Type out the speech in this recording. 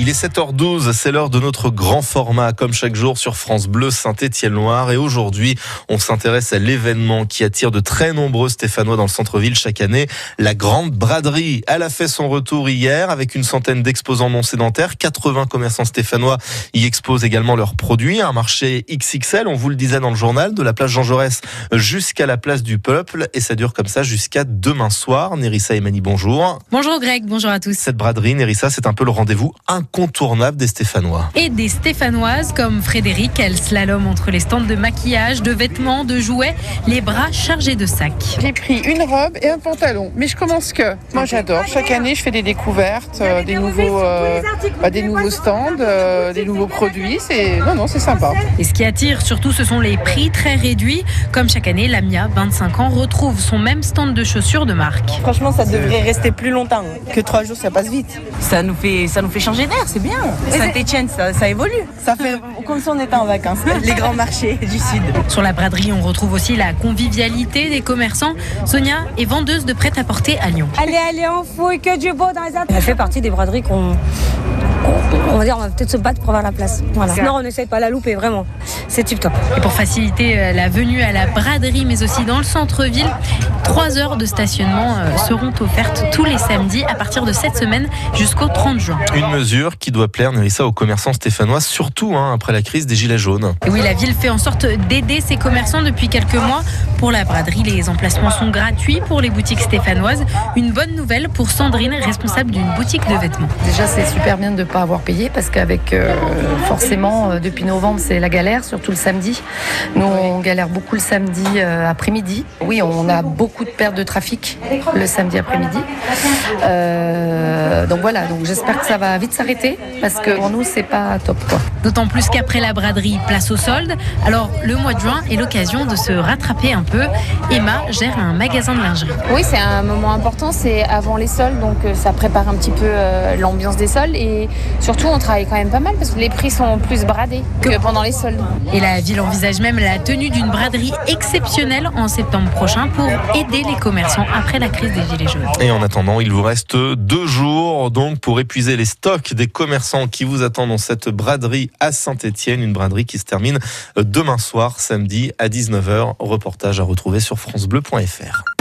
Il est 7h12, c'est l'heure de notre grand format, comme chaque jour sur France Bleu Saint-Étienne-Loire. Et aujourd'hui, on s'intéresse à l'événement qui attire de très nombreux Stéphanois dans le centre-ville chaque année, la Grande Braderie. Elle a fait son retour hier avec une centaine d'exposants non sédentaires. 80 commerçants stéphanois y exposent également leurs produits. Un marché XXL, on vous le disait dans le journal, de la place Jean Jaurès jusqu'à la place du Peuple. Et ça dure comme ça jusqu'à demain soir. Nerissa et Mani, bonjour. Bonjour Greg, bonjour à tous. Cette braderie, Nerissa, c'est un peu le rendez-vous incontournable des Stéphanois. Et des Stéphanoises comme Frédéric, elle slalom entre les stands de maquillage, de vêtements, de jouets, les bras chargés de sacs. J'ai pris une robe et un pantalon, mais je commence que. Moi j'adore. Chaque année je fais des découvertes, euh, des nouveaux, euh, bah, des nouveaux stands, euh, des nouveaux produits. C'est non non c'est sympa. Et ce qui attire surtout, ce sont les prix très réduits. Comme chaque année, Lamia, 25 ans, retrouve son même stand de chaussures de marque. Franchement, ça devrait rester plus longtemps que trois jours. Ça passe vite. Ça nous fait, ça nous fait changer d'air. C'est bien. Saint-Etienne, ça, ça évolue. Ça fait comme si on était en vacances. Les grands marchés du sud. Sur la braderie, on retrouve aussi la convivialité des commerçants. Sonia est vendeuse de prêt-à-porter à Lyon. Allez, allez, on fouille que du beau dans les Elle fait partie des braderies qu'on on va dire, on va peut-être se battre pour avoir la place. Voilà. Sinon, on essaie de pas la louper, vraiment. C'est tip top. Et pour faciliter euh, la venue à la braderie, mais aussi dans le centre-ville, trois heures de stationnement euh, seront offertes tous les samedis à partir de cette semaine jusqu'au 30 juin. Une mesure qui doit plaire, Nerissa, aux commerçants stéphanois, surtout hein, après la crise des Gilets jaunes. Oui, la ville fait en sorte d'aider ses commerçants depuis quelques mois. Pour la braderie, les emplacements sont gratuits pour les boutiques stéphanoises. Une bonne nouvelle pour Sandrine, responsable d'une boutique de vêtements. Déjà, c'est super bien de ne pas avoir payé parce qu'avec euh, forcément euh, depuis novembre c'est la galère, surtout le samedi. Nous on galère beaucoup le samedi euh, après-midi. Oui, on a beaucoup de pertes de trafic le samedi après-midi. donc voilà, donc j'espère que ça va vite s'arrêter parce que pour nous c'est pas top quoi. D'autant plus qu'après la braderie, place au solde. Alors le mois de juin est l'occasion de se rattraper un peu. Emma gère un magasin de lingerie. Oui, c'est un moment important, c'est avant les soldes, donc ça prépare un petit peu l'ambiance des soldes et surtout on travaille quand même pas mal parce que les prix sont plus bradés que pendant les soldes. Et la ville envisage même la tenue d'une braderie exceptionnelle en septembre prochain pour aider les commerçants après la crise des Gilets jaunes. Et en attendant, il vous reste deux jours donc pour épuiser les stocks des commerçants qui vous attendent dans cette braderie à Saint-Etienne, une braderie qui se termine demain soir, samedi à 19h. Reportage à retrouver sur francebleu.fr.